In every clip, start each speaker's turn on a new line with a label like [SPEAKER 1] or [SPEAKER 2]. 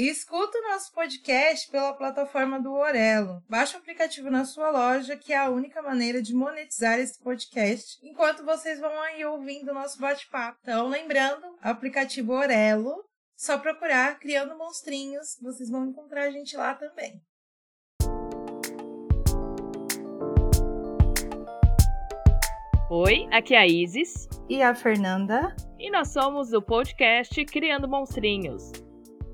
[SPEAKER 1] E escuta o nosso podcast pela plataforma do Orelo. Baixe o aplicativo na sua loja, que é a única maneira de monetizar esse podcast, enquanto vocês vão aí ouvindo o nosso bate-papo. Então, lembrando, aplicativo Orelo, só procurar Criando Monstrinhos, vocês vão encontrar a gente lá também.
[SPEAKER 2] Oi, aqui é a Isis.
[SPEAKER 1] E a Fernanda.
[SPEAKER 2] E nós somos o podcast Criando Monstrinhos,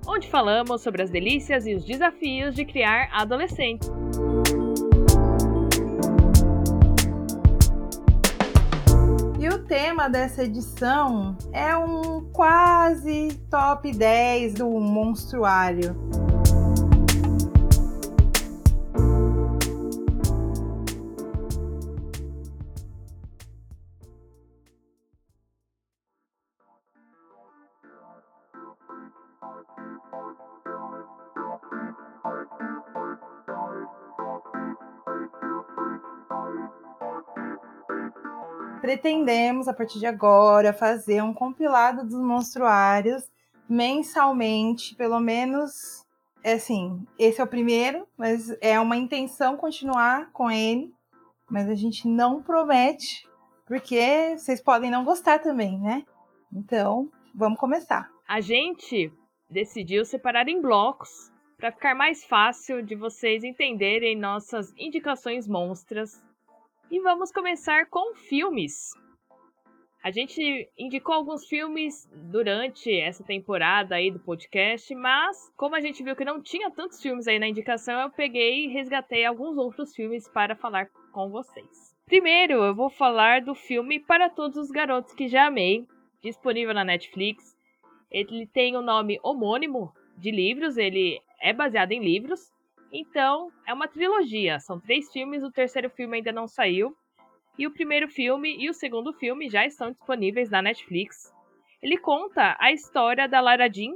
[SPEAKER 2] onde falamos sobre as delícias e os desafios de criar adolescentes.
[SPEAKER 1] E o tema dessa edição é um quase top 10 do monstruário. Pretendemos, a partir de agora, fazer um compilado dos monstruários mensalmente, pelo menos. É assim, esse é o primeiro, mas é uma intenção continuar com ele, mas a gente não promete, porque vocês podem não gostar também, né? Então, vamos começar.
[SPEAKER 2] A gente decidiu separar em blocos para ficar mais fácil de vocês entenderem nossas indicações monstras e vamos começar com filmes. A gente indicou alguns filmes durante essa temporada aí do podcast, mas como a gente viu que não tinha tantos filmes aí na indicação, eu peguei e resgatei alguns outros filmes para falar com vocês. Primeiro, eu vou falar do filme Para Todos os Garotos que Já Amei, disponível na Netflix. Ele tem o um nome homônimo de livros, ele é baseado em livros. Então, é uma trilogia. São três filmes, o terceiro filme ainda não saiu. E o primeiro filme e o segundo filme já estão disponíveis na Netflix. Ele conta a história da Lara Jean,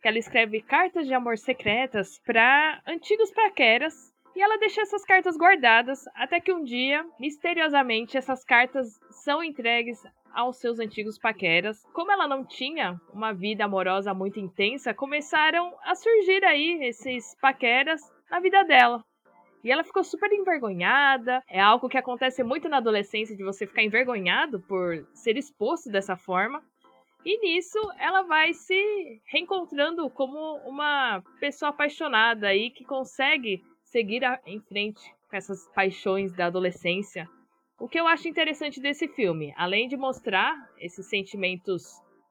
[SPEAKER 2] que ela escreve cartas de amor secretas para antigos paqueras e ela deixa essas cartas guardadas até que um dia, misteriosamente, essas cartas são entregues aos seus antigos paqueras. Como ela não tinha uma vida amorosa muito intensa, começaram a surgir aí esses paqueras na vida dela. E ela ficou super envergonhada. É algo que acontece muito na adolescência de você ficar envergonhado por ser exposto dessa forma. E nisso ela vai se reencontrando como uma pessoa apaixonada aí que consegue seguir em frente com essas paixões da adolescência. O que eu acho interessante desse filme, além de mostrar esses sentimentos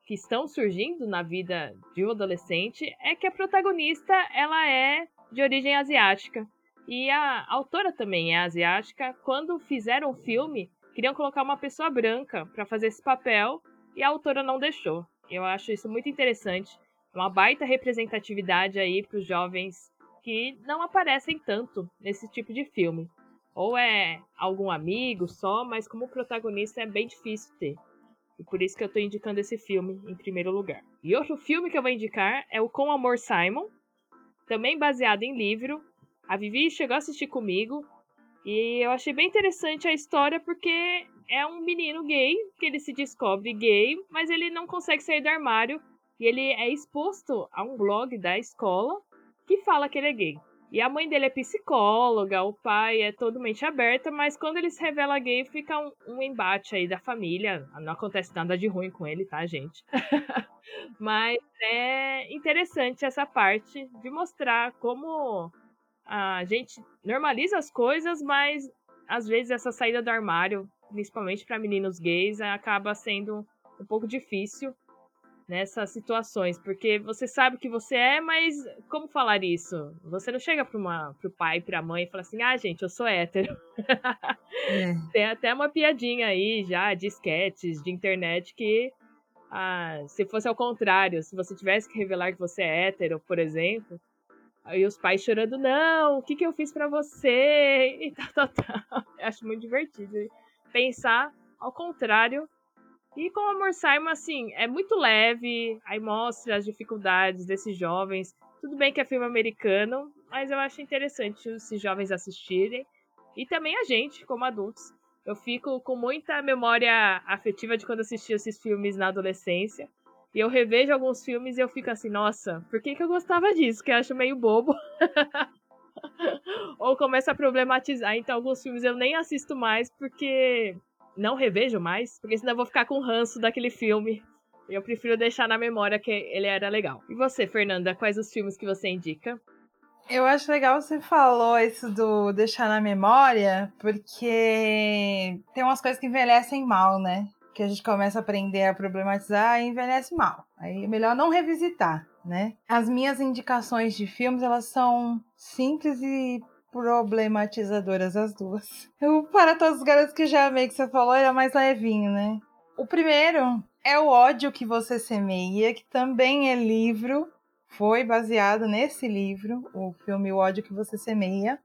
[SPEAKER 2] que estão surgindo na vida de um adolescente, é que a protagonista ela é de origem asiática. E a autora também é asiática. Quando fizeram o filme, queriam colocar uma pessoa branca para fazer esse papel e a autora não deixou. Eu acho isso muito interessante. Uma baita representatividade aí para os jovens que não aparecem tanto nesse tipo de filme. Ou é algum amigo só, mas como protagonista é bem difícil ter. E por isso que eu estou indicando esse filme em primeiro lugar. E outro filme que eu vou indicar é o Com Amor Simon, também baseado em livro. A Vivi chegou a assistir comigo e eu achei bem interessante a história porque é um menino gay que ele se descobre gay, mas ele não consegue sair do armário e ele é exposto a um blog da escola que fala que ele é gay. E a mãe dele é psicóloga, o pai é totalmente aberta, mas quando ele se revela gay, fica um, um, embate aí da família. Não acontece nada de ruim com ele, tá, gente? mas é interessante essa parte de mostrar como a gente normaliza as coisas, mas às vezes essa saída do armário, principalmente para meninos gays, acaba sendo um pouco difícil nessas situações, porque você sabe que você é, mas como falar isso? Você não chega para uma pro pai, para a mãe e fala assim: "Ah, gente, eu sou hétero". É. Tem até uma piadinha aí já de sketches de internet que ah, se fosse ao contrário, se você tivesse que revelar que você é hétero, por exemplo, aí os pais chorando: "Não, o que que eu fiz para você?" e tal, tal, tal. Eu acho muito divertido pensar ao contrário e com o Amor Simon, assim, é muito leve, aí mostra as dificuldades desses jovens. Tudo bem que é filme americano, mas eu acho interessante esses jovens assistirem. E também a gente, como adultos. Eu fico com muita memória afetiva de quando assisti esses filmes na adolescência. E eu revejo alguns filmes e eu fico assim, nossa, por que, que eu gostava disso? Que eu acho meio bobo. Ou começa a problematizar. Então, alguns filmes eu nem assisto mais porque. Não revejo mais, porque senão eu vou ficar com ranço daquele filme. Eu prefiro deixar na memória que ele era legal. E você, Fernanda, quais os filmes que você indica?
[SPEAKER 1] Eu acho legal você falou isso do deixar na memória, porque tem umas coisas que envelhecem mal, né? Que a gente começa a aprender a problematizar e envelhece mal. Aí é melhor não revisitar, né? As minhas indicações de filmes, elas são simples e problematizadoras as duas. Para todos os garotos que já amei que você falou, é mais levinho, né? O primeiro é o ódio que você semeia, que também é livro foi baseado nesse livro, o filme O ódio que você semeia,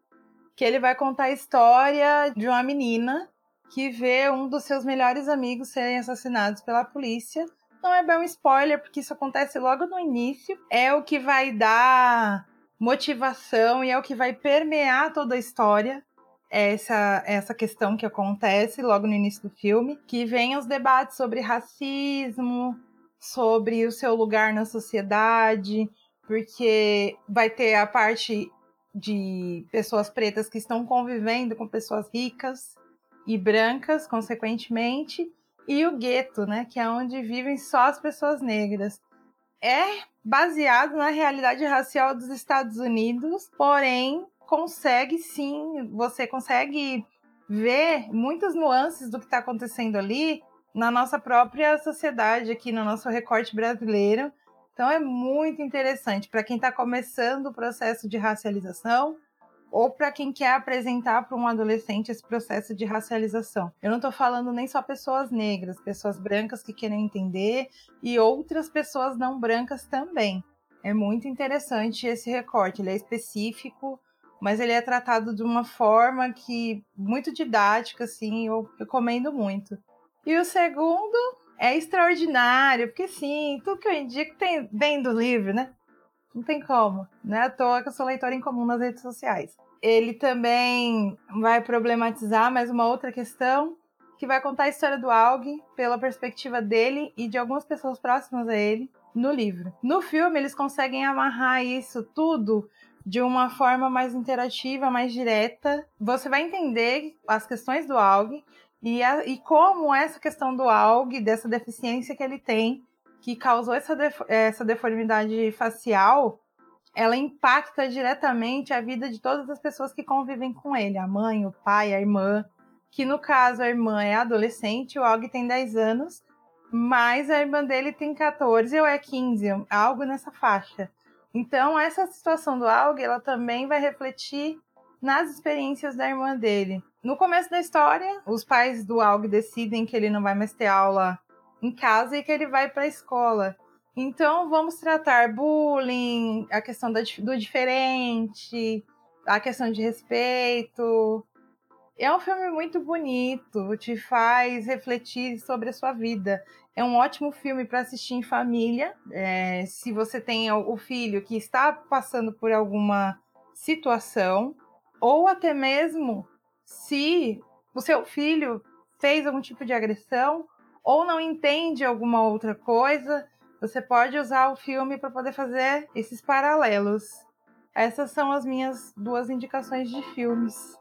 [SPEAKER 1] que ele vai contar a história de uma menina que vê um dos seus melhores amigos serem assassinados pela polícia. Não é bem um spoiler, porque isso acontece logo no início. É o que vai dar motivação e é o que vai permear toda a história. Essa, essa questão que acontece logo no início do filme, que vem os debates sobre racismo, sobre o seu lugar na sociedade, porque vai ter a parte de pessoas pretas que estão convivendo com pessoas ricas e brancas, consequentemente, e o gueto, né, que é onde vivem só as pessoas negras. É baseado na realidade racial dos Estados Unidos, porém consegue sim, você consegue ver muitas nuances do que está acontecendo ali na nossa própria sociedade, aqui no nosso recorte brasileiro, então é muito interessante. Para quem está começando o processo de racialização ou para quem quer apresentar para um adolescente esse processo de racialização. Eu não estou falando nem só pessoas negras, pessoas brancas que querem entender e outras pessoas não brancas também. É muito interessante esse recorte, ele é específico, mas ele é tratado de uma forma que muito didática, assim, eu recomendo muito. E o segundo é extraordinário, porque sim, tudo que eu indico tem bem do livro, né? Não tem como, né? À toa que eu sou leitora em comum nas redes sociais. Ele também vai problematizar mais uma outra questão, que vai contar a história do Aug pela perspectiva dele e de algumas pessoas próximas a ele no livro. No filme, eles conseguem amarrar isso tudo de uma forma mais interativa, mais direta. Você vai entender as questões do Aug, e, a, e como essa questão do AUG, dessa deficiência que ele tem, que causou essa, essa deformidade facial, ela impacta diretamente a vida de todas as pessoas que convivem com ele, a mãe, o pai, a irmã, que no caso a irmã é adolescente, o Og tem 10 anos, mas a irmã dele tem 14 ou é 15, algo nessa faixa. Então essa situação do Aug, ela também vai refletir nas experiências da irmã dele. No começo da história, os pais do Aug decidem que ele não vai mais ter aula em casa e que ele vai para a escola. Então, vamos tratar bullying, a questão do diferente, a questão de respeito. É um filme muito bonito, te faz refletir sobre a sua vida. É um ótimo filme para assistir em família. É, se você tem o filho que está passando por alguma situação, ou até mesmo se o seu filho fez algum tipo de agressão ou não entende alguma outra coisa, você pode usar o filme para poder fazer esses paralelos. Essas são as minhas duas indicações de filmes.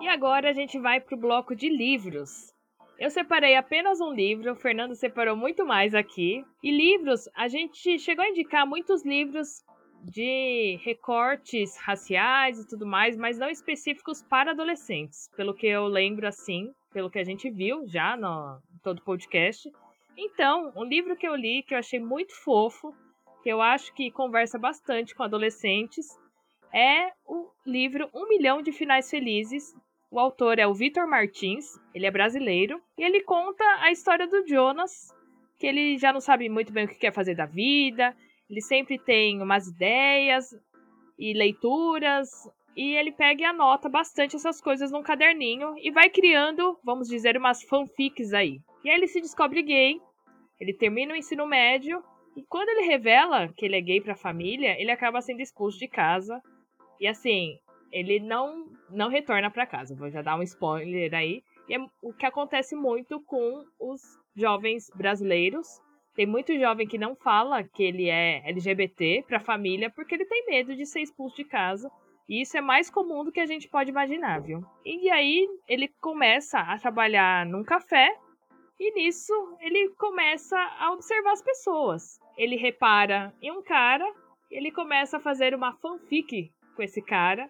[SPEAKER 2] E agora a gente vai para o bloco de livros. Eu separei apenas um livro, o Fernando separou muito mais aqui. E livros, a gente chegou a indicar muitos livros de recortes raciais e tudo mais, mas não específicos para adolescentes, pelo que eu lembro assim, pelo que a gente viu já no todo podcast. Então, um livro que eu li que eu achei muito fofo, que eu acho que conversa bastante com adolescentes, é o livro Um Milhão de Finais Felizes. O autor é o Vitor Martins, ele é brasileiro, e ele conta a história do Jonas, que ele já não sabe muito bem o que quer fazer da vida, ele sempre tem umas ideias e leituras e ele pega e anota bastante essas coisas num caderninho e vai criando, vamos dizer, umas fanfics aí. E aí ele se descobre gay, ele termina o ensino médio e quando ele revela que ele é gay para a família, ele acaba sendo expulso de casa. E assim, ele não não retorna para casa. Vou já dar um spoiler aí. E é o que acontece muito com os jovens brasileiros. Tem muito jovem que não fala que ele é LGBT para a família porque ele tem medo de ser expulso de casa. E isso é mais comum do que a gente pode imaginar, viu? E aí ele começa a trabalhar num café e nisso ele começa a observar as pessoas. Ele repara em um cara, ele começa a fazer uma fanfic com esse cara.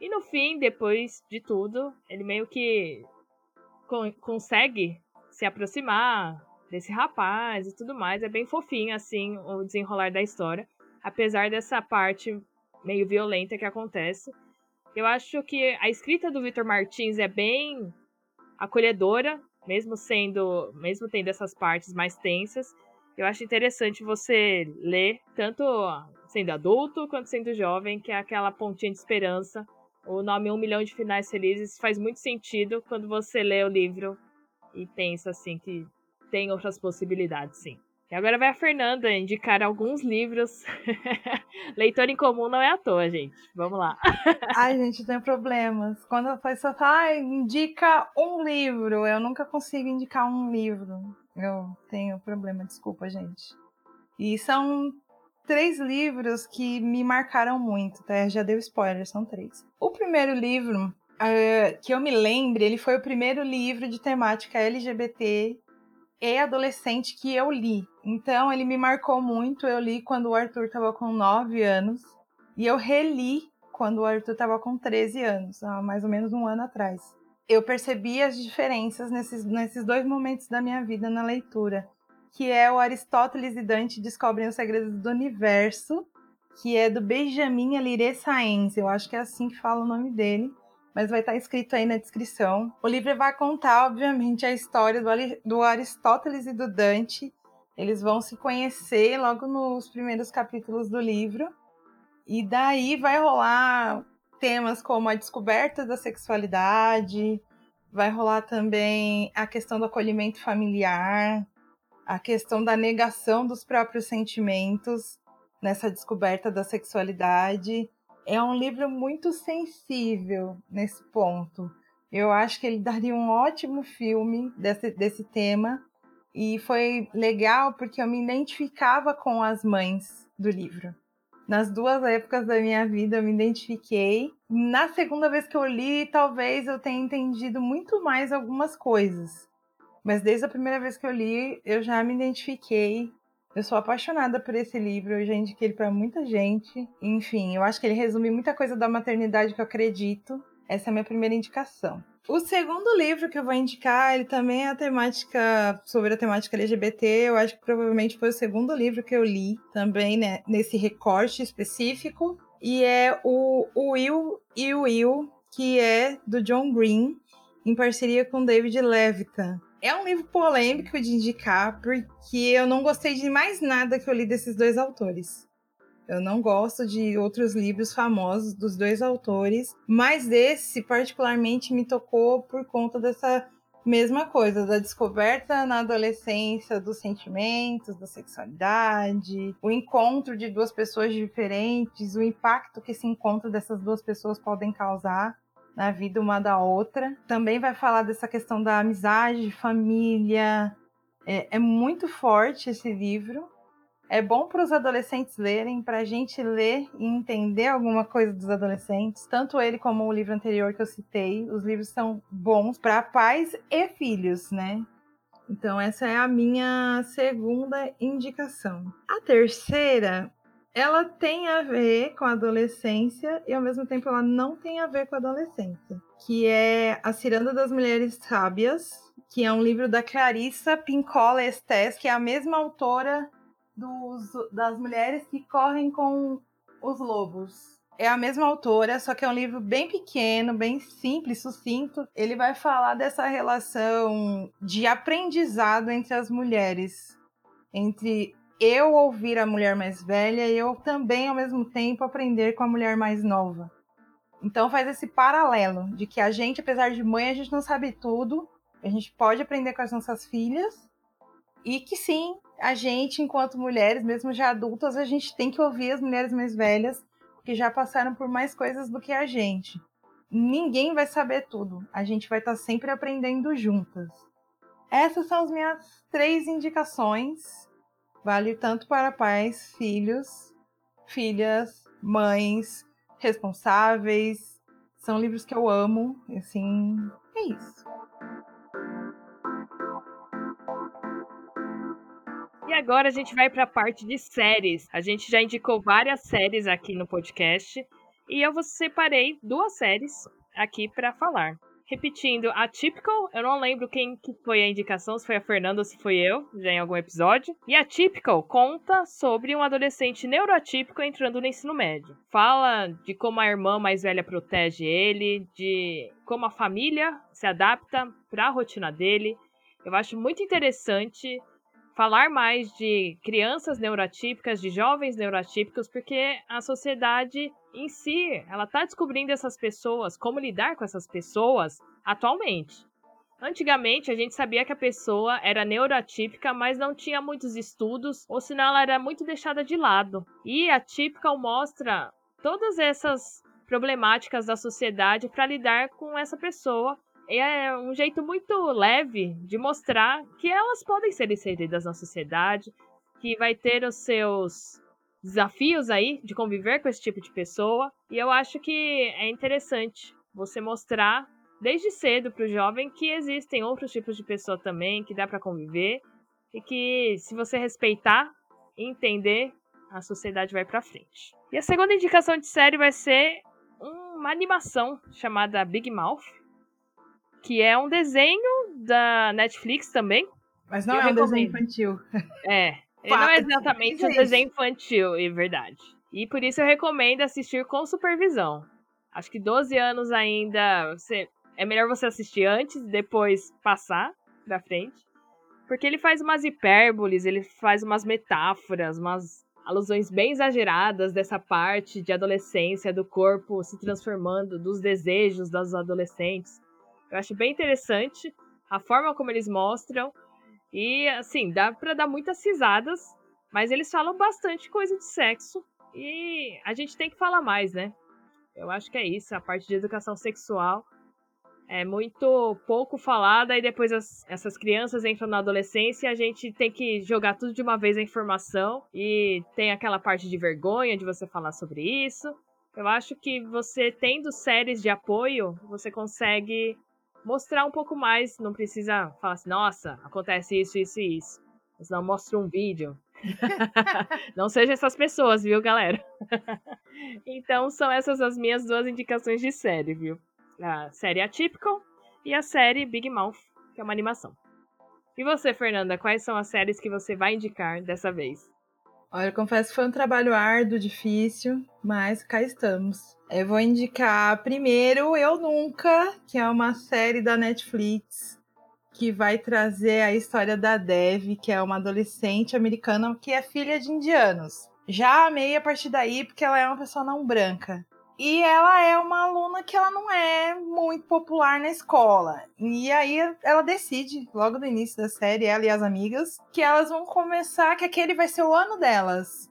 [SPEAKER 2] E no fim, depois de tudo, ele meio que consegue se aproximar desse rapaz e tudo mais. É bem fofinho, assim, o desenrolar da história. Apesar dessa parte meio violenta que acontece. Eu acho que a escrita do Victor Martins é bem acolhedora, mesmo sendo, mesmo tendo essas partes mais tensas, eu acho interessante você ler tanto sendo adulto quanto sendo jovem, que é aquela pontinha de esperança. O nome Um Milhão de Finais Felizes faz muito sentido quando você lê o livro e pensa assim que tem outras possibilidades, sim. E agora vai a Fernanda indicar alguns livros. Leitor em comum não é à toa, gente. Vamos lá.
[SPEAKER 1] Ai, gente, tem problemas. Quando a pessoa fala, ah, indica um livro, eu nunca consigo indicar um livro. Eu tenho problema, desculpa, gente. E são três livros que me marcaram muito, tá? Já deu spoiler, são três. O primeiro livro, uh, que eu me lembre, ele foi o primeiro livro de temática LGBT e adolescente que eu li. Então ele me marcou muito. Eu li quando o Arthur estava com 9 anos e eu reli quando o Arthur estava com 13 anos, há mais ou menos um ano atrás. Eu percebi as diferenças nesses, nesses dois momentos da minha vida na leitura, que é o Aristóteles e Dante descobrem os segredos do universo, que é do Benjamin Alire Saenz, eu acho que é assim que fala o nome dele mas vai estar escrito aí na descrição. O livro vai contar, obviamente, a história do, do Aristóteles e do Dante. Eles vão se conhecer logo nos primeiros capítulos do livro. E daí vai rolar temas como a descoberta da sexualidade, vai rolar também a questão do acolhimento familiar, a questão da negação dos próprios sentimentos nessa descoberta da sexualidade é um livro muito sensível nesse ponto. Eu acho que ele daria um ótimo filme desse, desse tema. E foi legal porque eu me identificava com as mães do livro. Nas duas épocas da minha vida eu me identifiquei. Na segunda vez que eu li, talvez eu tenha entendido muito mais algumas coisas. Mas desde a primeira vez que eu li, eu já me identifiquei eu sou apaixonada por esse livro, eu já indiquei ele para muita gente. Enfim, eu acho que ele resume muita coisa da maternidade que eu acredito. Essa é a minha primeira indicação. O segundo livro que eu vou indicar, ele também é a temática sobre a temática LGBT. Eu acho que provavelmente foi o segundo livro que eu li também, né, nesse recorte específico. E é o, Will e o Will, que é do John Green, em parceria com David Levitan. É um livro polêmico de indicar, porque eu não gostei de mais nada que eu li desses dois autores. Eu não gosto de outros livros famosos dos dois autores, mas esse particularmente me tocou por conta dessa mesma coisa, da descoberta na adolescência dos sentimentos, da sexualidade, o encontro de duas pessoas diferentes, o impacto que esse encontro dessas duas pessoas podem causar na vida uma da outra. Também vai falar dessa questão da amizade, família. É, é muito forte esse livro. É bom para os adolescentes lerem, para a gente ler e entender alguma coisa dos adolescentes. Tanto ele como o livro anterior que eu citei. Os livros são bons para pais e filhos, né? Então, essa é a minha segunda indicação. A terceira ela tem a ver com a adolescência e ao mesmo tempo ela não tem a ver com a adolescência, que é A Ciranda das Mulheres Sábias, que é um livro da Clarissa Pincola Estes, que é a mesma autora dos, das mulheres que correm com os lobos. É a mesma autora, só que é um livro bem pequeno, bem simples, sucinto. Ele vai falar dessa relação de aprendizado entre as mulheres, entre eu ouvir a mulher mais velha e eu também, ao mesmo tempo, aprender com a mulher mais nova. Então faz esse paralelo de que a gente, apesar de mãe, a gente não sabe tudo, a gente pode aprender com as nossas filhas e que sim, a gente, enquanto mulheres, mesmo já adultas, a gente tem que ouvir as mulheres mais velhas que já passaram por mais coisas do que a gente. ninguém vai saber tudo. A gente vai estar sempre aprendendo juntas. Essas são as minhas três indicações. Vale tanto para pais, filhos, filhas, mães, responsáveis. São livros que eu amo. Assim, é isso.
[SPEAKER 2] E agora a gente vai para a parte de séries. A gente já indicou várias séries aqui no podcast e eu separei duas séries aqui para falar. Repetindo, a Typical, eu não lembro quem que foi a indicação, se foi a Fernanda ou se foi eu, já em algum episódio. E a Typical conta sobre um adolescente neurotípico entrando no ensino médio. Fala de como a irmã mais velha protege ele, de como a família se adapta para a rotina dele. Eu acho muito interessante falar mais de crianças neurotípicas, de jovens neurotípicos, porque a sociedade em si, ela está descobrindo essas pessoas, como lidar com essas pessoas atualmente. Antigamente, a gente sabia que a pessoa era neurotípica, mas não tinha muitos estudos, ou senão ela era muito deixada de lado. E a típica mostra todas essas problemáticas da sociedade para lidar com essa pessoa é um jeito muito leve de mostrar que elas podem ser inseridas na sociedade, que vai ter os seus desafios aí de conviver com esse tipo de pessoa. E eu acho que é interessante você mostrar desde cedo para o jovem que existem outros tipos de pessoa também, que dá para conviver e que se você respeitar e entender, a sociedade vai para frente. E a segunda indicação de série vai ser uma animação chamada Big Mouth, que é um desenho da Netflix também.
[SPEAKER 1] Mas não é um recomendo. desenho infantil.
[SPEAKER 2] É, não é exatamente um desenho infantil, é verdade. E por isso eu recomendo assistir com supervisão. Acho que 12 anos ainda, você é melhor você assistir antes e depois passar pra frente. Porque ele faz umas hipérboles, ele faz umas metáforas, umas alusões bem exageradas dessa parte de adolescência, do corpo se transformando, dos desejos das adolescentes. Eu acho bem interessante a forma como eles mostram. E, assim, dá pra dar muitas risadas, mas eles falam bastante coisa de sexo. E a gente tem que falar mais, né? Eu acho que é isso. A parte de educação sexual é muito pouco falada. E depois as, essas crianças entram na adolescência e a gente tem que jogar tudo de uma vez a informação. E tem aquela parte de vergonha de você falar sobre isso. Eu acho que você tendo séries de apoio, você consegue mostrar um pouco mais, não precisa falar assim, nossa, acontece isso, isso e isso. Mas não mostra um vídeo. não seja essas pessoas, viu, galera? então são essas as minhas duas indicações de série, viu? A série Atypical e a série Big Mouth, que é uma animação. E você, Fernanda, quais são as séries que você vai indicar dessa vez?
[SPEAKER 1] Olha, eu confesso que foi um trabalho árduo, difícil, mas cá estamos. Eu vou indicar primeiro Eu Nunca, que é uma série da Netflix que vai trazer a história da Dev, que é uma adolescente americana que é filha de indianos. Já amei a partir daí porque ela é uma pessoa não branca. E ela é uma aluna que ela não é muito popular na escola. E aí ela decide, logo no início da série, ela e as amigas, que elas vão começar, que aquele vai ser o ano delas.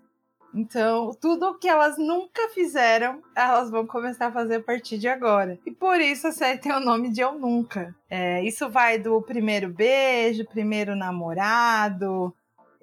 [SPEAKER 1] Então, tudo que elas nunca fizeram, elas vão começar a fazer a partir de agora. E por isso a série tem o nome de Eu Nunca. É, isso vai do primeiro beijo, primeiro namorado,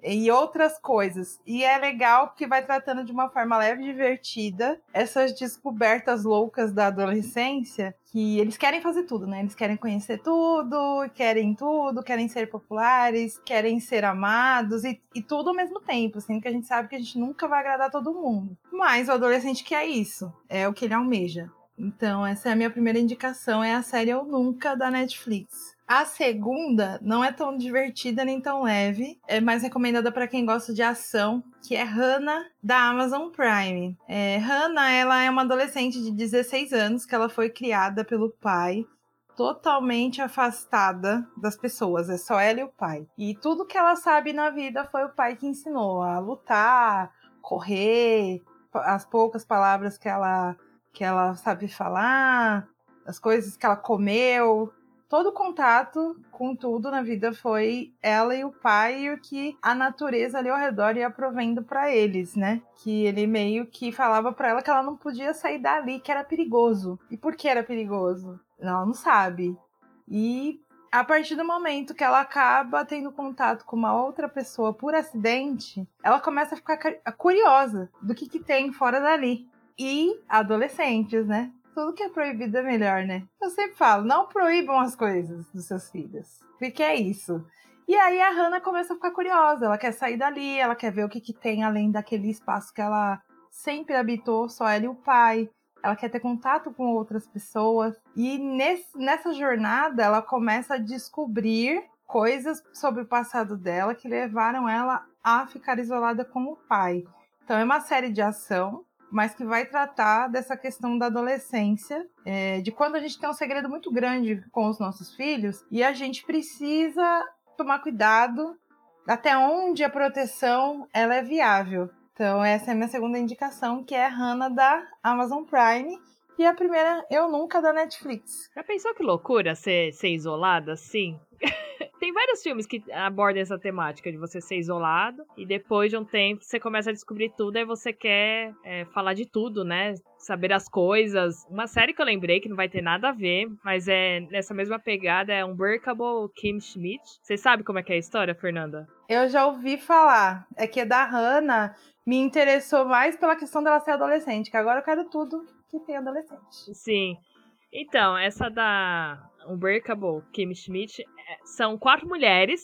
[SPEAKER 1] e outras coisas. E é legal porque vai tratando de uma forma leve e divertida essas descobertas loucas da adolescência, que eles querem fazer tudo, né? Eles querem conhecer tudo, querem tudo, querem ser populares, querem ser amados e, e tudo ao mesmo tempo, assim, que a gente sabe que a gente nunca vai agradar todo mundo. Mas o adolescente quer isso, é o que ele almeja. Então, essa é a minha primeira indicação, é a série Eu Nunca da Netflix. A segunda não é tão divertida nem tão leve, é mais recomendada para quem gosta de ação, que é Hannah da Amazon Prime. É, Hannah, ela é uma adolescente de 16 anos que ela foi criada pelo pai, totalmente afastada das pessoas, é só ela e o pai. E tudo que ela sabe na vida foi o pai que ensinou a lutar, correr, as poucas palavras que ela que ela sabe falar, as coisas que ela comeu, todo contato com tudo na vida foi ela e o pai e o que a natureza ali ao redor ia provendo para eles, né? Que ele meio que falava para ela que ela não podia sair dali, que era perigoso. E por que era perigoso? Ela não sabe. E a partir do momento que ela acaba tendo contato com uma outra pessoa por acidente, ela começa a ficar curiosa do que, que tem fora dali. E adolescentes, né? Tudo que é proibido é melhor, né? Eu sempre falo, não proíbam as coisas dos seus filhos. Porque é isso. E aí a Hannah começa a ficar curiosa. Ela quer sair dali, ela quer ver o que, que tem além daquele espaço que ela sempre habitou, só ela e o pai ela quer ter contato com outras pessoas. E nesse, nessa jornada, ela começa a descobrir coisas sobre o passado dela que levaram ela a ficar isolada com o pai. Então, é uma série de ação, mas que vai tratar dessa questão da adolescência, é, de quando a gente tem um segredo muito grande com os nossos filhos e a gente precisa tomar cuidado até onde a proteção ela é viável. Então, essa é a minha segunda indicação, que é Hannah da Amazon Prime. E a primeira, Eu Nunca, da Netflix.
[SPEAKER 2] Já pensou que loucura ser, ser isolada assim? Tem vários filmes que abordam essa temática de você ser isolado e depois de um tempo você começa a descobrir tudo e você quer é, falar de tudo, né? Saber as coisas. Uma série que eu lembrei que não vai ter nada a ver, mas é nessa mesma pegada, é Unbreakable Kim Schmidt. Você sabe como é que é a história, Fernanda?
[SPEAKER 1] Eu já ouvi falar. É que é da Hannah me interessou mais pela questão dela ser adolescente, que agora eu quero tudo que tem adolescente.
[SPEAKER 2] Sim. Então, essa da Unbreakable Kim Schmidt é, são quatro mulheres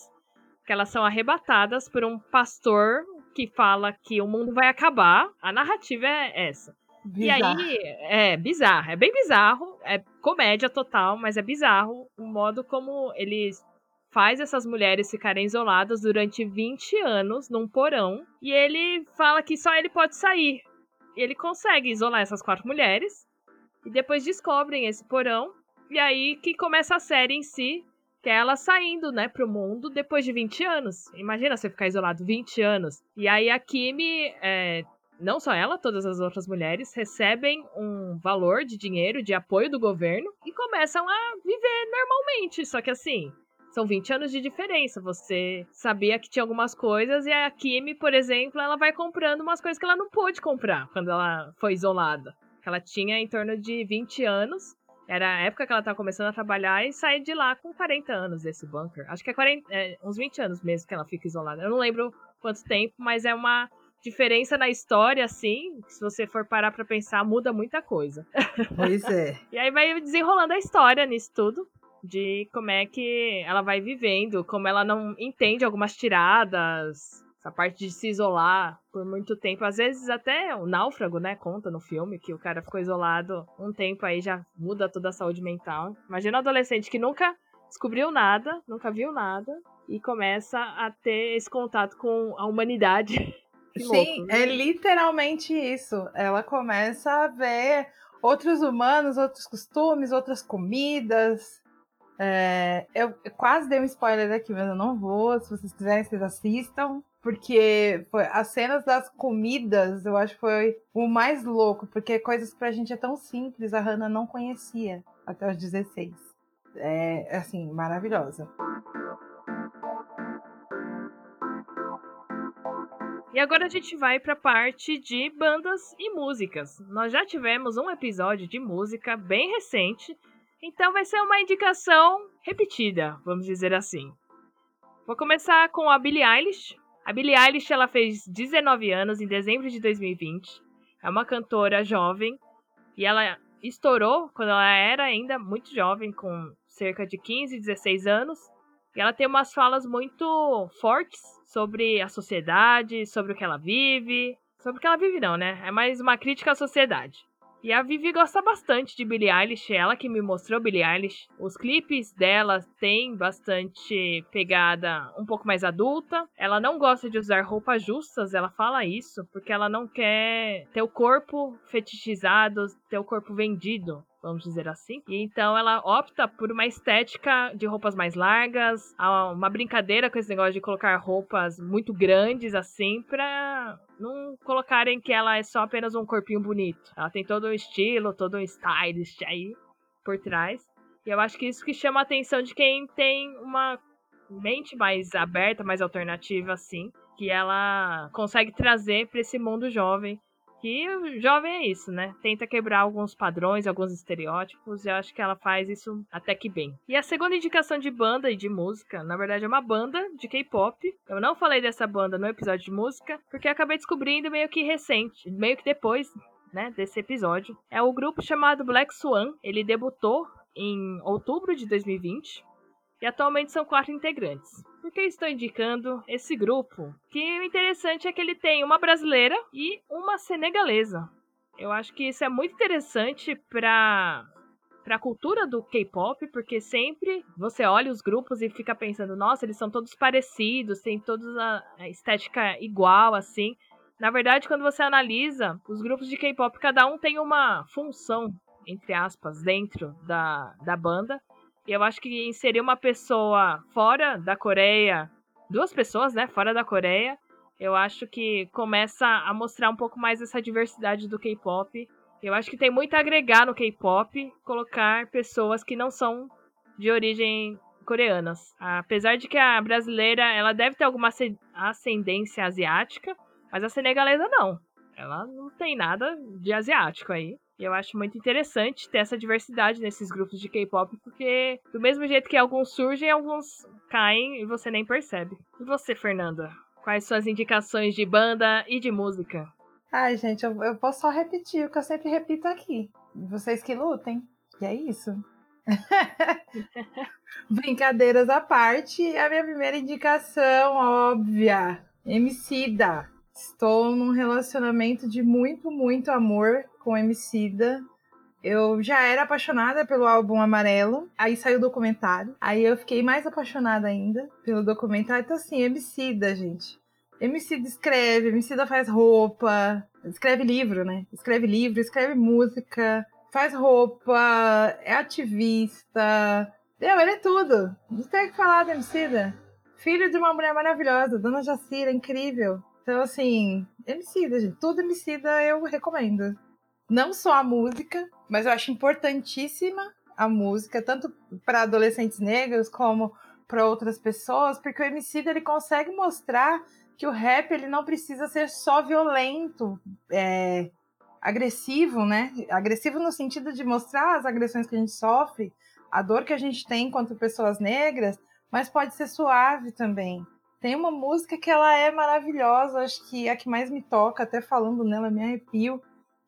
[SPEAKER 2] que elas são arrebatadas por um pastor que fala que o mundo vai acabar. A narrativa é essa. Bizarro. E aí, é bizarro, é bem bizarro, é comédia total, mas é bizarro o modo como eles faz essas mulheres ficarem isoladas durante 20 anos num porão e ele fala que só ele pode sair. Ele consegue isolar essas quatro mulheres e depois descobrem esse porão e aí que começa a série em si, que é ela saindo, né, pro mundo depois de 20 anos. Imagina você ficar isolado 20 anos. E aí a Kimi, é, não só ela, todas as outras mulheres recebem um valor de dinheiro, de apoio do governo e começam a viver normalmente. Só que assim, são 20 anos de diferença. Você sabia que tinha algumas coisas e a Kimi, por exemplo, ela vai comprando umas coisas que ela não pôde comprar quando ela foi isolada. Ela tinha em torno de 20 anos. Era a época que ela estava começando a trabalhar e sair de lá com 40 anos desse bunker. Acho que é, 40, é uns 20 anos mesmo que ela fica isolada. Eu não lembro quanto tempo, mas é uma diferença na história, assim, se você for parar pra pensar, muda muita coisa.
[SPEAKER 1] Pois é.
[SPEAKER 2] e aí vai desenrolando a história nisso tudo de como é que ela vai vivendo, como ela não entende algumas tiradas, essa parte de se isolar por muito tempo. Às vezes até o náufrago, né, conta no filme que o cara ficou isolado um tempo aí já muda toda a saúde mental. Imagina um adolescente que nunca descobriu nada, nunca viu nada e começa a ter esse contato com a humanidade.
[SPEAKER 1] Sim, é literalmente isso. Ela começa a ver outros humanos, outros costumes, outras comidas, é, eu quase dei um spoiler aqui, mas eu não vou. Se vocês quiserem, vocês assistam. Porque foi, as cenas das comidas, eu acho que foi o mais louco. Porque coisas pra gente é tão simples, a Hannah não conhecia até os 16. É, assim, maravilhosa.
[SPEAKER 2] E agora a gente vai para a parte de bandas e músicas. Nós já tivemos um episódio de música bem recente então vai ser uma indicação repetida, vamos dizer assim. Vou começar com a Billie Eilish. A Billie Eilish ela fez 19 anos em dezembro de 2020. É uma cantora jovem e ela estourou quando ela era ainda muito jovem, com cerca de 15, 16 anos. E ela tem umas falas muito fortes sobre a sociedade, sobre o que ela vive. Sobre o que ela vive, não, né? É mais uma crítica à sociedade. E a Vivi gosta bastante de Billie Eilish, ela que me mostrou Billie Eilish. Os clipes dela têm bastante pegada um pouco mais adulta. Ela não gosta de usar roupas justas, ela fala isso, porque ela não quer ter o corpo fetichizado, ter o corpo vendido vamos dizer assim. E então ela opta por uma estética de roupas mais largas, uma brincadeira com esse negócio de colocar roupas muito grandes assim pra não colocarem que ela é só apenas um corpinho bonito. Ela tem todo um estilo, todo um stylist aí por trás. E eu acho que isso que chama a atenção de quem tem uma mente mais aberta, mais alternativa, assim, que ela consegue trazer para esse mundo jovem. Que o jovem é isso, né? Tenta quebrar alguns padrões, alguns estereótipos, e eu acho que ela faz isso até que bem. E a segunda indicação de banda e de música, na verdade é uma banda de K-pop. Eu não falei dessa banda no episódio de música, porque acabei descobrindo meio que recente, meio que depois né, desse episódio. É o grupo chamado Black Swan. Ele debutou em outubro de 2020 e atualmente são quatro integrantes. Por que estou indicando esse grupo? Que o interessante é que ele tem uma brasileira e uma senegalesa. Eu acho que isso é muito interessante para para a cultura do K-pop, porque sempre você olha os grupos e fica pensando, nossa, eles são todos parecidos, têm todos a estética igual assim. Na verdade, quando você analisa os grupos de K-pop, cada um tem uma função, entre aspas, dentro da, da banda. Eu acho que inserir uma pessoa fora da Coreia, duas pessoas, né, fora da Coreia, eu acho que começa a mostrar um pouco mais essa diversidade do K-pop. Eu acho que tem muito a agregar no K-pop colocar pessoas que não são de origem coreanas. Apesar de que a brasileira, ela deve ter alguma ascendência asiática, mas a senegalesa não. Ela não tem nada de asiático aí. E eu acho muito interessante ter essa diversidade nesses grupos de K-pop, porque do mesmo jeito que alguns surgem, alguns caem e você nem percebe. E você, Fernanda? Quais suas indicações de banda e de música?
[SPEAKER 1] Ai, gente, eu, eu posso só repetir o que eu sempre repito aqui. Vocês que lutem. E é isso. Brincadeiras à parte, a minha primeira indicação óbvia: Emicida. Estou num relacionamento de muito, muito amor com Emicida. Eu já era apaixonada pelo álbum Amarelo, aí saiu o documentário. Aí eu fiquei mais apaixonada ainda pelo documentário. Então, assim, Emicida, gente. Emicida escreve, Emicida faz roupa, escreve livro, né? Escreve livro, escreve música, faz roupa, é ativista. Meu, ele é tudo. Não tem o que falar do Emicida. Filho de uma mulher maravilhosa, Dona Jacira, incrível. Então, assim, Emicida, gente. Tudo Emicida eu recomendo. Não só a música, mas eu acho importantíssima a música, tanto para adolescentes negros como para outras pessoas, porque o Emicida ele consegue mostrar que o rap ele não precisa ser só violento, é, agressivo, né? Agressivo no sentido de mostrar as agressões que a gente sofre, a dor que a gente tem enquanto pessoas negras, mas pode ser suave também. Tem uma música que ela é maravilhosa, acho que é a que mais me toca, até falando nela me arrepio,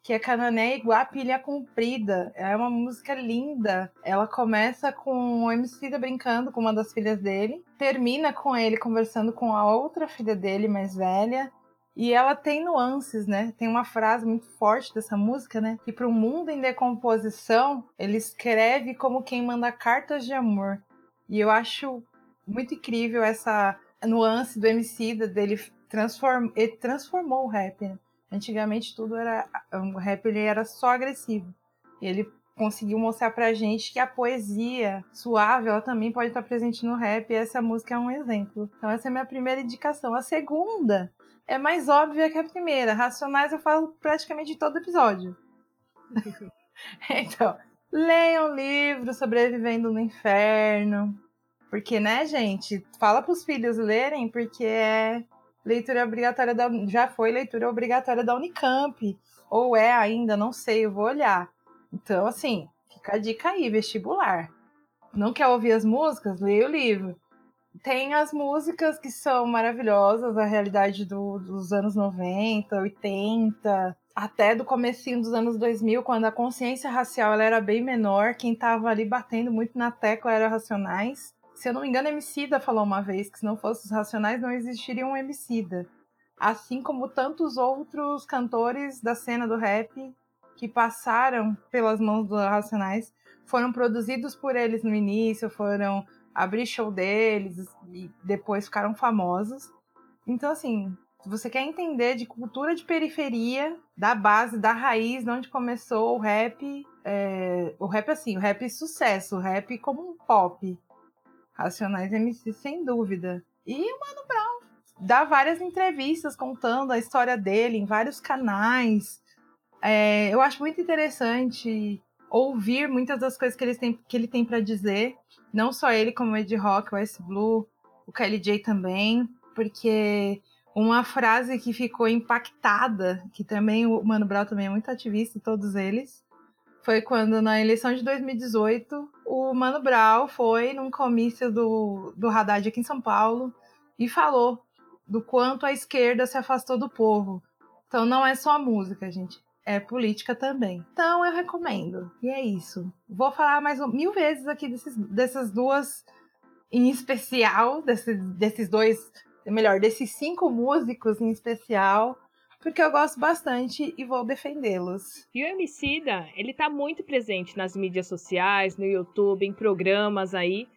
[SPEAKER 1] que é Canané igual a pilha comprida. É uma música linda. Ela começa com o MC brincando com uma das filhas dele, termina com ele conversando com a outra filha dele, mais velha. E ela tem nuances, né? Tem uma frase muito forte dessa música, né? Que para um mundo em decomposição, ele escreve como quem manda cartas de amor. E eu acho muito incrível essa nuance do MC dele transform, ele transformou o rap. Né? Antigamente tudo era o rap ele era só agressivo. E ele conseguiu mostrar pra gente que a poesia suave ela também pode estar presente no rap e essa música é um exemplo. Então essa é a minha primeira indicação. A segunda é mais óbvia que a primeira. Racionais eu falo praticamente em todo episódio. então, leiam um livro Sobrevivendo no Inferno. Porque, né, gente, fala para os filhos lerem, porque é leitura obrigatória da já foi leitura obrigatória da Unicamp, ou é ainda, não sei, eu vou olhar. Então, assim, fica a dica aí, vestibular. Não quer ouvir as músicas? Leia o livro. Tem as músicas que são maravilhosas, a realidade do, dos anos 90, 80, até do comecinho dos anos 2000, quando a consciência racial era bem menor, quem estava ali batendo muito na tecla era Racionais. Se eu não me engano, Emicida falou uma vez que se não fossem os Racionais não existiria um Emicida. Assim como tantos outros cantores da cena do rap que passaram pelas mãos dos Racionais, foram produzidos por eles no início, foram abrir show deles e depois ficaram famosos. Então, assim, se você quer entender de cultura de periferia, da base, da raiz, de onde começou o rap, é, o rap assim, o rap sucesso, o rap como um pop, Racionais MC, sem dúvida. E o Mano Brown dá várias entrevistas contando a história dele em vários canais. É, eu acho muito interessante ouvir muitas das coisas que ele tem, que ele tem para dizer. Não só ele, como o Ed Rock, o S Blue, o KLJ também, porque uma frase que ficou impactada, que também o Mano Brown também é muito ativista, todos eles, foi quando na eleição de 2018 o Mano Brown foi num comício do, do Haddad aqui em São Paulo e falou do quanto a esquerda se afastou do povo. Então não é só música, gente. É política também. Então eu recomendo. E é isso. Vou falar mais mil vezes aqui desses, dessas duas, em especial, desses, desses dois, melhor, desses cinco músicos em especial porque eu gosto bastante e vou defendê-los.
[SPEAKER 2] E o Emicida, ele tá muito presente nas mídias sociais, no YouTube, em programas aí.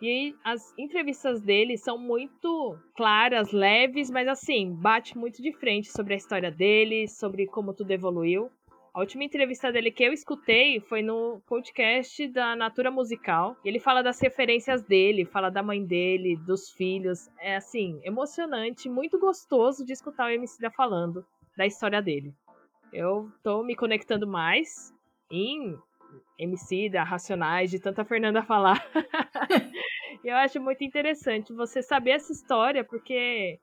[SPEAKER 2] E as entrevistas dele são muito claras, leves, mas assim, bate muito de frente sobre a história dele, sobre como tudo evoluiu. A última entrevista dele que eu escutei foi no podcast da Natura Musical. Ele fala das referências dele, fala da mãe dele, dos filhos. É assim, emocionante, muito gostoso de escutar o MC da falando da história dele. Eu tô me conectando mais em MC da Racionais, de tanta Fernanda falar. eu acho muito interessante você saber essa história, porque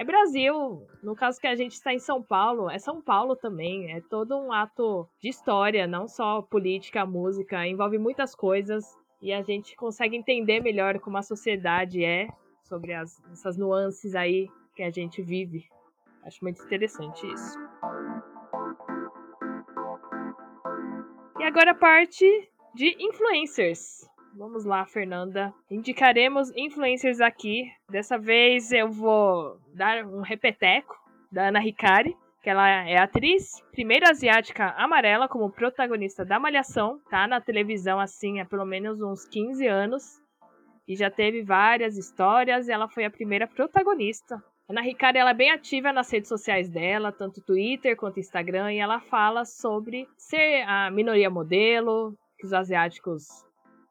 [SPEAKER 2] é Brasil. No caso que a gente está em São Paulo, é São Paulo também. É todo um ato de história, não só política, música, envolve muitas coisas e a gente consegue entender melhor como a sociedade é sobre as, essas nuances aí que a gente vive. Acho muito interessante isso. E agora a parte de influencers. Vamos lá, Fernanda. Indicaremos influencers aqui. Dessa vez eu vou dar um repeteco da Ana Ricari, que ela é atriz, primeira asiática amarela como protagonista da Malhação, tá na televisão assim há pelo menos uns 15 anos e já teve várias histórias. ela foi a primeira protagonista. Ana Ricari ela é bem ativa nas redes sociais dela, tanto Twitter quanto Instagram, e ela fala sobre ser a minoria modelo, que os asiáticos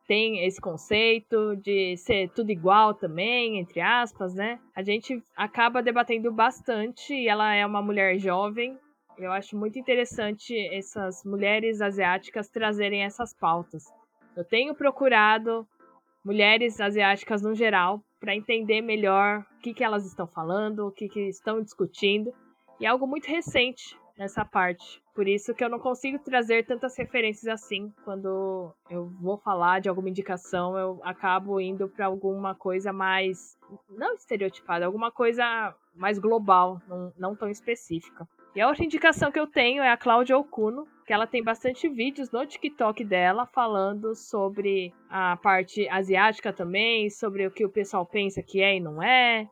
[SPEAKER 2] tem esse conceito de ser tudo igual também, entre aspas, né? A gente acaba debatendo bastante e ela é uma mulher jovem. Eu acho muito interessante essas mulheres asiáticas trazerem essas pautas. Eu tenho procurado mulheres asiáticas no geral para entender melhor o que, que elas estão falando, o que, que estão discutindo. E é algo muito recente nessa parte. Por isso que eu não consigo trazer tantas referências assim. Quando eu vou falar de alguma indicação, eu acabo indo para alguma coisa mais. não estereotipada, alguma coisa mais global, não, não tão específica. E a outra indicação que eu tenho é a Cláudia Okuno, que ela tem bastante vídeos no TikTok dela falando sobre a parte asiática também, sobre o que o pessoal pensa que é e não é,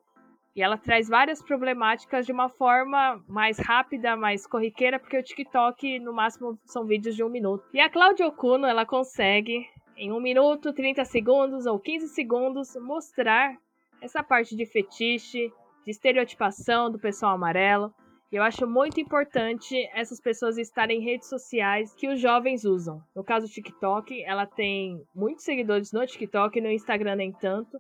[SPEAKER 2] e ela traz várias problemáticas de uma forma mais rápida, mais corriqueira, porque o TikTok, no máximo, são vídeos de um minuto. E a Claudia Okuno, ela consegue, em um minuto, 30 segundos ou 15 segundos, mostrar essa parte de fetiche, de estereotipação do pessoal amarelo. E eu acho muito importante essas pessoas estarem em redes sociais que os jovens usam. No caso do TikTok, ela tem muitos seguidores no TikTok, no Instagram nem tanto.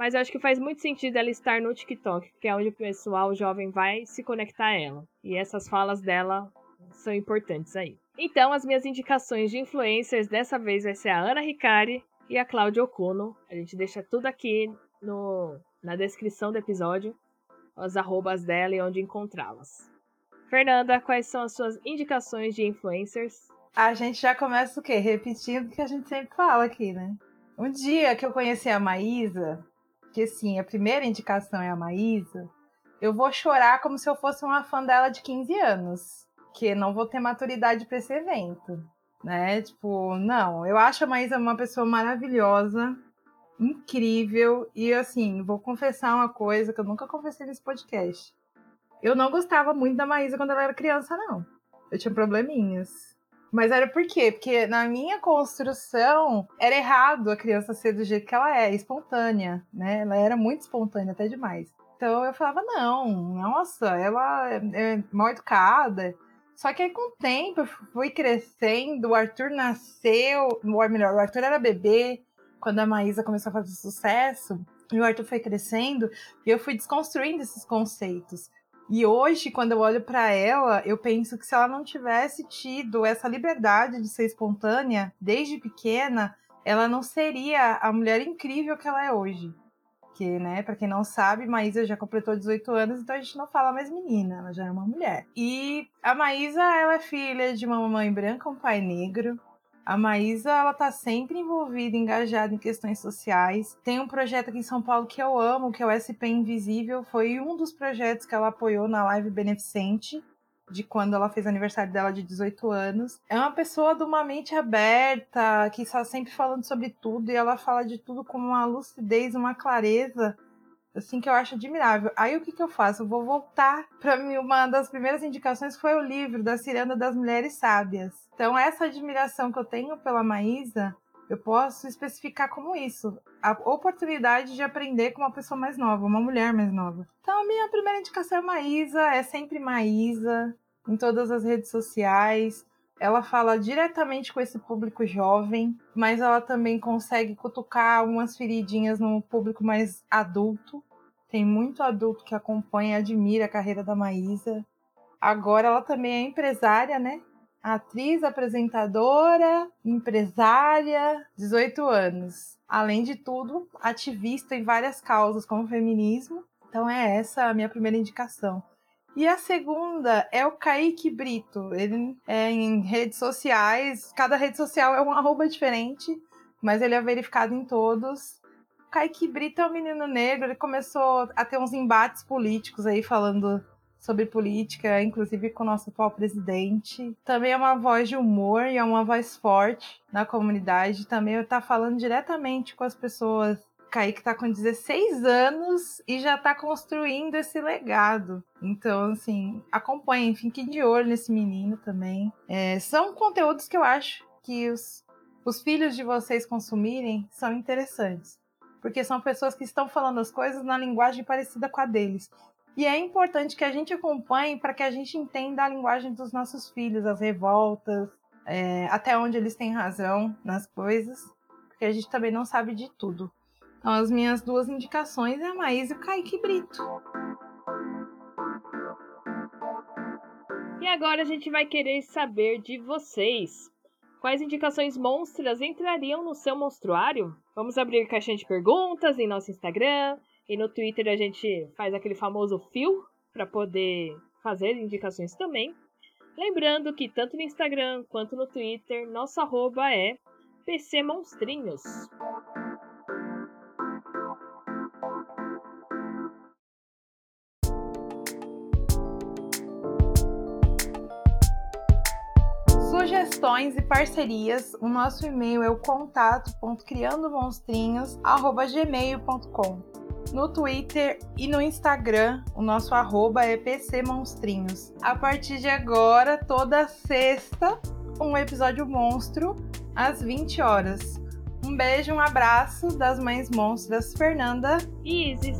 [SPEAKER 2] Mas eu acho que faz muito sentido ela estar no TikTok, que é onde o pessoal jovem vai se conectar a ela. E essas falas dela são importantes aí. Então, as minhas indicações de influencers dessa vez vai ser a Ana Ricari e a Cláudia Okuno. A gente deixa tudo aqui no, na descrição do episódio, as arrobas dela e onde encontrá-las. Fernanda, quais são as suas indicações de influencers?
[SPEAKER 1] A gente já começa o quê? Repetindo o que a gente sempre fala aqui, né? Um dia que eu conheci a Maísa, que assim, a primeira indicação é a Maísa, eu vou chorar como se eu fosse uma fã dela de 15 anos, que não vou ter maturidade para esse evento, né? Tipo, não, eu acho a Maísa uma pessoa maravilhosa, incrível, e assim, vou confessar uma coisa que eu nunca confessei nesse podcast. Eu não gostava muito da Maísa quando ela era criança, não. Eu tinha probleminhas. Mas era por quê? Porque na minha construção era errado a criança ser do jeito que ela é, espontânea, né? Ela era muito espontânea, até demais. Então eu falava, não, nossa, ela é, é mal educada. Só que aí com o tempo eu fui crescendo, o Arthur nasceu, ou melhor, o Arthur era bebê quando a Maísa começou a fazer sucesso, e o Arthur foi crescendo, e eu fui desconstruindo esses conceitos. E hoje, quando eu olho para ela, eu penso que se ela não tivesse tido essa liberdade de ser espontânea desde pequena, ela não seria a mulher incrível que ela é hoje. Que, né, para quem não sabe, Maísa já completou 18 anos, então a gente não fala mais menina, ela já é uma mulher. E a Maísa, ela é filha de uma mamãe branca, um pai negro. A Maísa, ela tá sempre envolvida, engajada em questões sociais. Tem um projeto aqui em São Paulo que eu amo, que é o SP Invisível. Foi um dos projetos que ela apoiou na live beneficente de quando ela fez aniversário dela de 18 anos. É uma pessoa de uma mente aberta, que está sempre falando sobre tudo e ela fala de tudo com uma lucidez, uma clareza assim que eu acho admirável. Aí o que, que eu faço? Eu vou voltar para mim uma das primeiras indicações foi o livro da Ciranda das Mulheres Sábias. Então essa admiração que eu tenho pela Maísa, eu posso especificar como isso, a oportunidade de aprender com uma pessoa mais nova, uma mulher mais nova. Então a minha primeira indicação é Maísa, é sempre Maísa em todas as redes sociais. Ela fala diretamente com esse público jovem, mas ela também consegue cutucar algumas feridinhas no público mais adulto. Tem muito adulto que acompanha e admira a carreira da Maísa. Agora ela também é empresária, né? Atriz, apresentadora, empresária, 18 anos. Além de tudo, ativista em várias causas como feminismo. Então é essa a minha primeira indicação. E a segunda é o Kaique Brito. Ele é em redes sociais, cada rede social é um arroba diferente, mas ele é verificado em todos. O Kaique Brito é um menino negro, ele começou a ter uns embates políticos aí falando sobre política, inclusive com o nosso atual presidente. Também é uma voz de humor e é uma voz forte na comunidade. Também está falando diretamente com as pessoas Kaique tá com 16 anos e já tá construindo esse legado. Então, assim, acompanhem, fiquem de olho nesse menino também. É, são conteúdos que eu acho que os, os filhos de vocês consumirem são interessantes. Porque são pessoas que estão falando as coisas na linguagem parecida com a deles. E é importante que a gente acompanhe para que a gente entenda a linguagem dos nossos filhos, as revoltas, é, até onde eles têm razão nas coisas, porque a gente também não sabe de tudo. Então, as minhas duas indicações é a Maísa e o Kaique Brito.
[SPEAKER 2] E agora a gente vai querer saber de vocês. Quais indicações monstras entrariam no seu monstruário? Vamos abrir caixinha de perguntas em nosso Instagram e no Twitter a gente faz aquele famoso fio para poder fazer indicações também. Lembrando que tanto no Instagram quanto no Twitter, nosso arroba é PC Monstrinhos.
[SPEAKER 1] Sugestões e parcerias, o nosso e-mail é o contato.criandomonstrinhos@gmail.com. No Twitter e no Instagram, o nosso arroba é pcmonstrinhos. A partir de agora, toda sexta, um episódio monstro às 20 horas. Um beijo, um abraço das mães monstras Fernanda
[SPEAKER 2] e Isis.